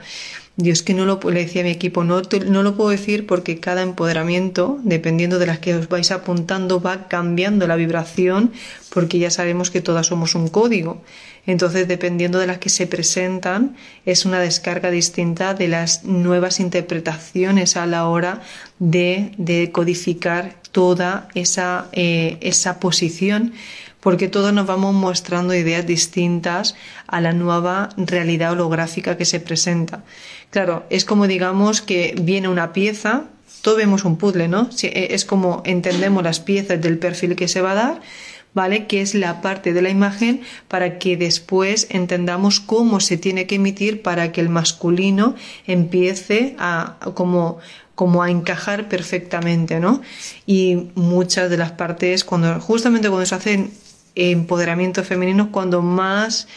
Dios que no lo le decía a mi equipo, no, no lo puedo decir porque cada empoderamiento, dependiendo de las que os vais apuntando, va cambiando la vibración, porque ya sabemos que todas somos un código. Entonces, dependiendo de las que se presentan, es una descarga distinta de las nuevas interpretaciones a la hora de, de codificar toda esa, eh, esa posición porque todos nos vamos mostrando ideas distintas a la nueva realidad holográfica que se presenta. Claro, es como digamos que viene una pieza, todos vemos un puzzle, ¿no? Eh, es como entendemos las piezas del perfil que se va a dar, ¿vale? Que es la parte de la imagen para que después entendamos cómo se tiene que emitir para que el masculino empiece a como como a encajar perfectamente, ¿no? Y muchas de las partes, cuando justamente cuando se hacen empoderamiento femenino, cuando más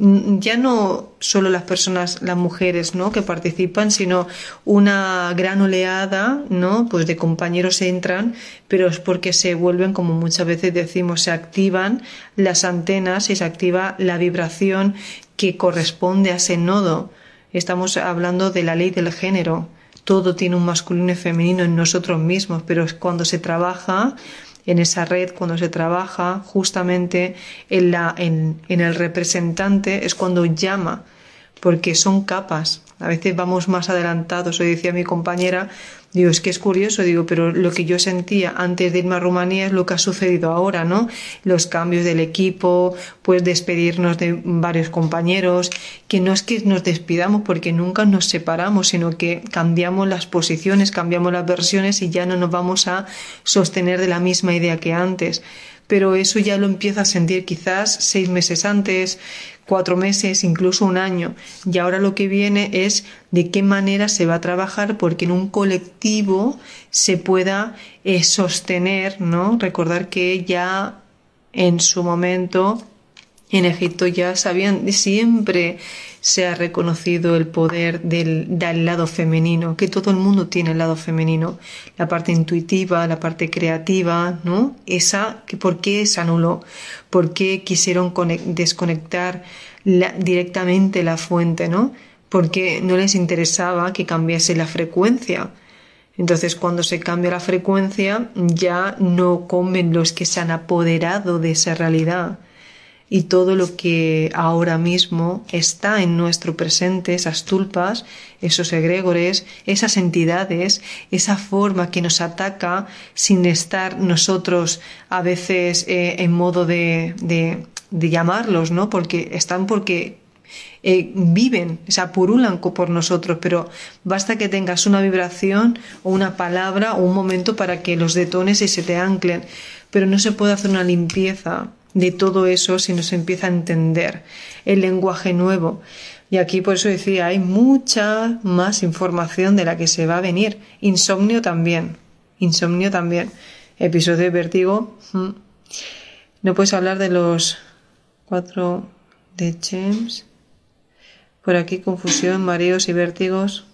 Mm, ya no solo las personas, las mujeres, ¿no? que participan, sino una gran oleada, ¿no? Pues de compañeros entran, pero es porque se vuelven, como muchas veces decimos, se activan las antenas y se activa la vibración que corresponde a ese nodo. Estamos hablando de la ley del género. Todo tiene un masculino y femenino en nosotros mismos, pero cuando se trabaja en esa red, cuando se trabaja, justamente en, la, en, en el representante es cuando llama, porque son capas. A veces vamos más adelantados. Hoy decía mi compañera, Digo, es que es curioso, digo, pero lo que yo sentía antes de irme a Rumanía es lo que ha sucedido ahora, ¿no? Los cambios del equipo, pues despedirnos de varios compañeros, que no es que nos despidamos porque nunca nos separamos, sino que cambiamos las posiciones, cambiamos las versiones y ya no nos vamos a sostener de la misma idea que antes. Pero eso ya lo empiezo a sentir quizás seis meses antes, cuatro meses, incluso un año. Y ahora lo que viene es de qué manera se va a trabajar porque en un colectivo se pueda eh, sostener, ¿no? Recordar que ya en su momento en Egipto ya sabían, siempre se ha reconocido el poder del, del, lado femenino, que todo el mundo tiene el lado femenino, la parte intuitiva, la parte creativa, ¿no? Esa, ¿por qué se anuló? ¿Por qué quisieron desconectar directamente la fuente, ¿no? Porque no les interesaba que cambiase la frecuencia. Entonces, cuando se cambia la frecuencia, ya no comen los que se han apoderado de esa realidad y todo lo que ahora mismo está en nuestro presente, esas tulpas, esos egregores, esas entidades, esa forma que nos ataca sin estar nosotros a veces eh, en modo de, de, de, llamarlos, ¿no? Porque están porque eh, viven, o sea, purulan por nosotros, pero basta que tengas una vibración o una palabra o un momento para que los detones y se te anclen, pero no se puede hacer una limpieza de todo eso si nos empieza a entender el lenguaje nuevo. Y aquí por eso decía, hay mucha más información de la que se va a venir. Insomnio también. Insomnio también. Episodio de vértigo. Mm. No puedes hablar de los cuatro de James. Por aquí confusión, mareos y vértigos.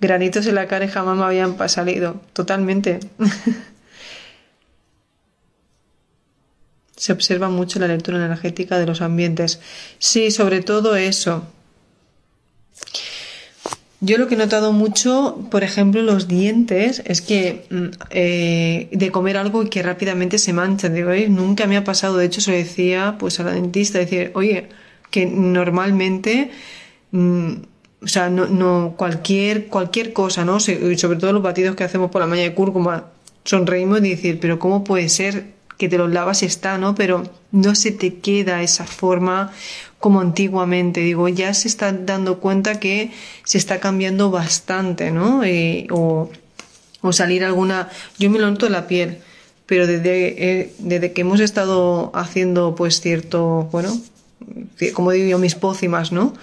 Granitos en la cara y jamás me habían salido. Totalmente. <laughs> se observa mucho la lectura energética de los ambientes. Sí, sobre todo eso. Yo lo que he notado mucho, por ejemplo, los dientes, es que mm, eh, de comer algo y que rápidamente se manchan. Digo, nunca me ha pasado. De hecho, se lo decía pues a la dentista, decir, oye, que normalmente, mm, o sea, no, no, cualquier, cualquier cosa, ¿no? sobre todo los batidos que hacemos por la mañana de cúrcuma, sonreímos y decir, pero ¿cómo puede ser que te los lavas está, ¿no? Pero no se te queda esa forma como antiguamente. Digo, ya se está dando cuenta que se está cambiando bastante, ¿no? Eh, o, o, salir alguna. Yo me lo noto la piel, pero desde, eh, desde que hemos estado haciendo, pues cierto, bueno, como digo yo, mis pócimas, ¿no?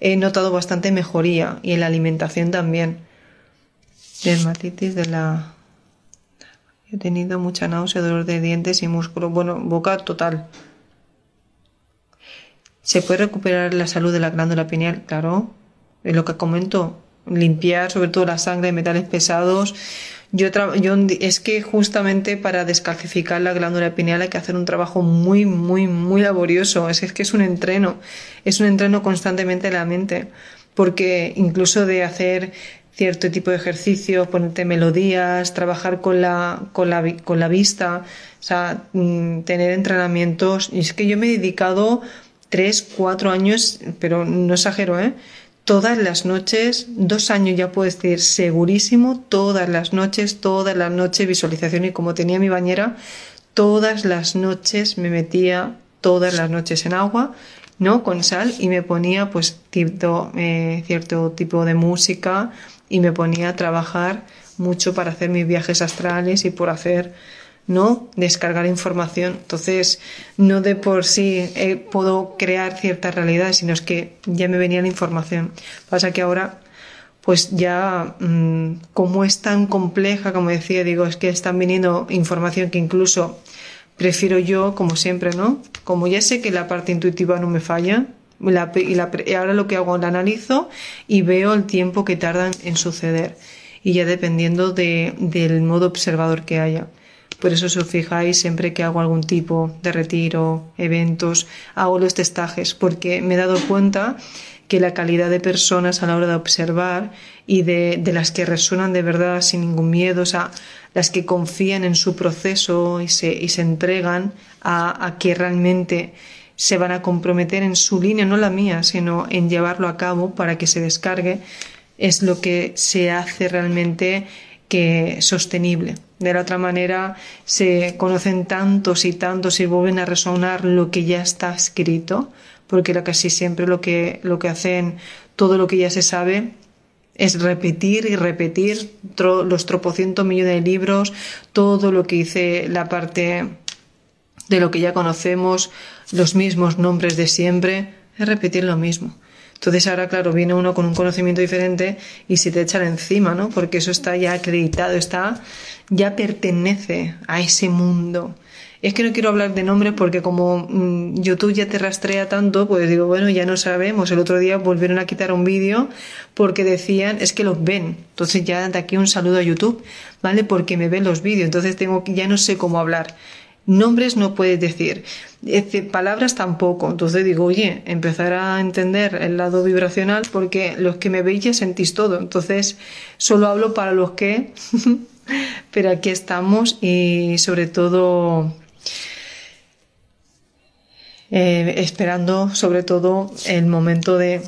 He notado bastante mejoría y en la alimentación también. Dermatitis de la He tenido mucha náusea, dolor de dientes y músculo. Bueno, boca total. ¿Se puede recuperar la salud de la glándula pineal? Claro. Es lo que comento. Limpiar sobre todo la sangre de metales pesados. Yo, yo es que justamente para descalcificar la glándula pineal hay que hacer un trabajo muy, muy, muy laborioso. Es, es que es un entreno. Es un entreno constantemente de la mente. Porque incluso de hacer cierto tipo de ejercicio, ponerte melodías, trabajar con la, con la, con la vista, o sea, mm, tener entrenamientos. Y es que yo me he dedicado tres, cuatro años, pero no exagero, ¿eh? Todas las noches, dos años ya puedo decir segurísimo, todas las noches, todas las noches visualización y como tenía mi bañera, todas las noches me metía todas las noches en agua, ¿no? Con sal y me ponía pues eh, cierto tipo de música, y me ponía a trabajar mucho para hacer mis viajes astrales y por hacer, ¿no? Descargar información. Entonces, no de por sí eh, puedo crear cierta realidad, sino es que ya me venía la información. Pasa que ahora, pues ya, mm, como es tan compleja, como decía, digo, es que están viniendo información que incluso prefiero yo, como siempre, ¿no? Como ya sé que la parte intuitiva no me falla, y, ahora lo que hago, la analizo y veo el tiempo que tardan en suceder. Y ya dependiendo de, del modo observador que haya. Por eso, si os fijáis, siempre que hago algún tipo de retiro, eventos, hago los testajes, porque me he dado cuenta que la calidad de personas a la hora de observar y de, de las que resuenan de verdad sin ningún miedo, o sea, las que confían en su proceso y se, y se entregan a, a que realmente se van a comprometer en su línea, no la mía, sino en llevarlo a cabo para que se descargue, es lo que se hace realmente que sostenible. De la otra manera, se conocen tantos y tantos y vuelven a resonar lo que ya está escrito, porque casi siempre lo que, lo que hacen, todo lo que ya se sabe, es repetir y repetir los tropocientos millones de libros, todo lo que dice la parte de lo que ya conocemos, los mismos nombres de siempre, es repetir lo mismo. Entonces ahora, claro, viene uno con un conocimiento diferente y se te echan encima, ¿no? Porque eso está ya acreditado, está, ya pertenece a ese mundo. Es que no quiero hablar de nombres porque como mm, YouTube ya te rastrea tanto, pues digo, bueno, ya no sabemos. El otro día volvieron a quitar un vídeo porque decían, es que los ven. Entonces ya de aquí un saludo a YouTube, ¿vale? Porque me ven los vídeos. Entonces tengo ya no sé cómo hablar. Nombres no puedes decir, palabras tampoco. Entonces digo, oye, empezar a entender el lado vibracional porque los que me veis ya sentís todo. Entonces solo hablo para los que, <laughs> pero aquí estamos y sobre todo eh, esperando sobre todo el momento de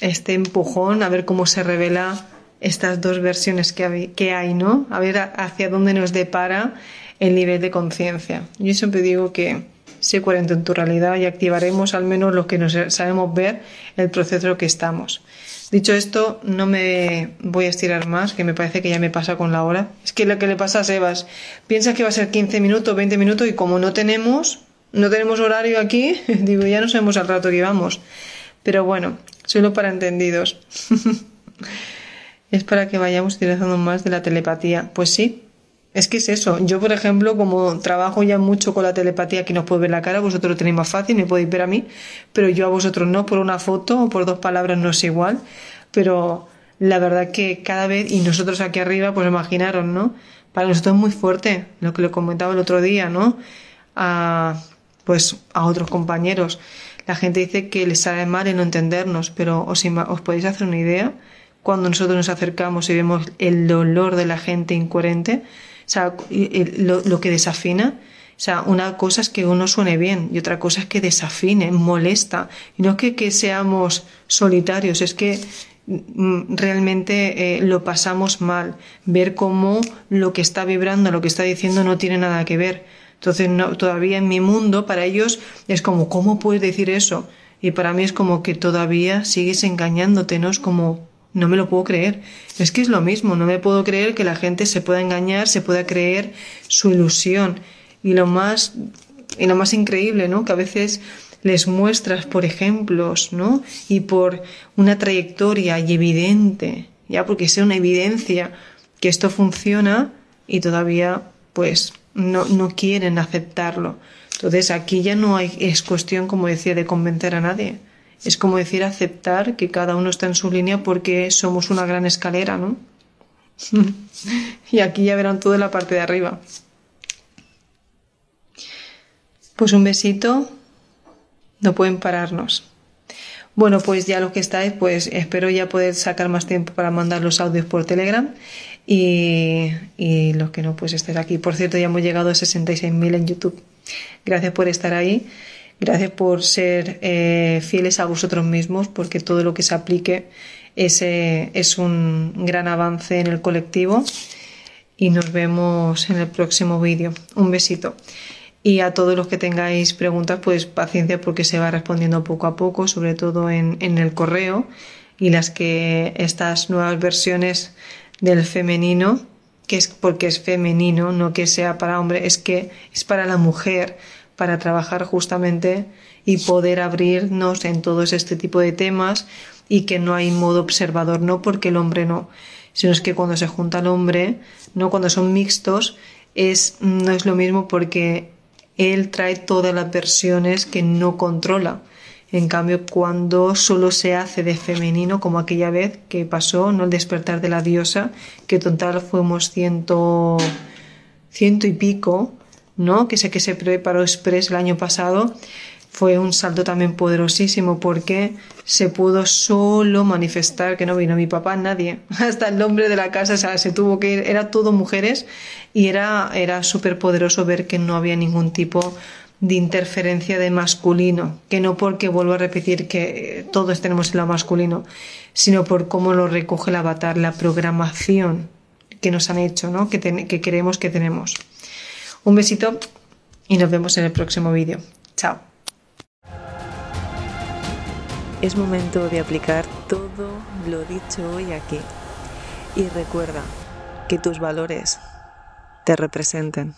este empujón, a ver cómo se revela estas dos versiones que hay, ¿no? A ver hacia dónde nos depara el nivel de conciencia. Yo siempre digo que sé coherente en tu realidad y activaremos al menos lo que nos sabemos ver el proceso que estamos. Dicho esto, no me voy a estirar más, que me parece que ya me pasa con la hora. Es que lo que le pasa a Sebas, piensa que va a ser 15 minutos, 20 minutos y como no tenemos, no tenemos horario aquí, <laughs> digo, ya no sabemos al rato que vamos. Pero bueno, solo para entendidos. <laughs> es para que vayamos utilizando más de la telepatía. Pues sí, es que es eso. Yo, por ejemplo, como trabajo ya mucho con la telepatía que nos puede ver la cara, vosotros lo tenéis más fácil, me podéis ver a mí, pero yo a vosotros no, por una foto o por dos palabras no es igual. Pero la verdad que cada vez, y nosotros aquí arriba, pues imaginaros, ¿no? Para nosotros es muy fuerte, lo que le comentaba el otro día, ¿no? A, pues a otros compañeros. La gente dice que les sabe mal en no entendernos, pero os, os podéis hacer una idea cuando nosotros nos acercamos y vemos el dolor de la gente incoherente o sea, lo, que desafina, o sea, una cosa es que uno suene bien y otra cosa es que desafine, molesta. Y no es que, que seamos solitarios, es que mm, realmente eh, lo pasamos mal. Ver cómo lo que está vibrando, lo que está diciendo no tiene nada que ver. Entonces, todavía en mi mundo, para ellos es como, ¿cómo puedes decir eso? Y para mí es como que todavía sigues engañándote, ¿no? Es como, no me lo puedo creer. Es que es lo mismo, no me puedo creer que la gente se pueda engañar, se pueda creer su ilusión. Y lo más, y lo más increíble, ¿no? Que a veces les muestras por ejemplos, ¿no? Y por una trayectoria y evidente, ya porque sea una evidencia que esto funciona y todavía, pues, no, no quieren aceptarlo. Entonces aquí ya no hay, es cuestión, como decía, de convencer a nadie es como decir aceptar que cada uno está en su línea porque somos una gran escalera, ¿no? <laughs> y aquí ya verán todo en la parte de arriba. Pues un besito, no pueden pararnos. Bueno, pues ya lo que estáis, pues espero ya poder sacar más tiempo para mandar los audios por Telegram y, los que no, pues estéis aquí. Por cierto, ya hemos llegado a 66.000 en YouTube. Gracias por estar ahí. Gracias por ser eh, fieles a vosotros mismos, porque todo lo que se aplique es, un gran avance en el colectivo. Y nos vemos en el próximo vídeo. Un besito. Y a todos los que tengáis preguntas, pues paciencia porque se va respondiendo poco a poco, sobre todo en el correo. Y las que estas nuevas versiones del femenino, que es porque es femenino, no que sea para hombre, es que es para la mujer para trabajar justamente y poder abrirnos en todos este tipo de temas y que no hay modo observador, no porque el hombre no, sino es que cuando se junta el hombre, no cuando son mixtos, es, no es lo mismo porque él trae todas las versiones que no controla. En cambio, cuando solo se hace de femenino, como aquella vez que pasó, ¿no? El despertar de la diosa, que total fuimos ciento, ciento y pico, ¿no? Que sé que se preparó Express el año pasado, fue un salto también poderosísimo porque se pudo solo manifestar que no vino mi papá, nadie, <laughs> hasta el nombre de la casa, o sea, se tuvo que ir, era todo mujeres y era, era súper poderoso ver que no había ningún tipo de interferencia de masculino, que no porque vuelvo a repetir que todos tenemos el lado masculino, sino por cómo lo recoge el avatar, la programación que nos han hecho, ¿no? que, que creemos que tenemos. Un besito y nos vemos en el próximo vídeo. Chao. Es momento de aplicar todo lo dicho hoy aquí. Y recuerda que tus valores te representen.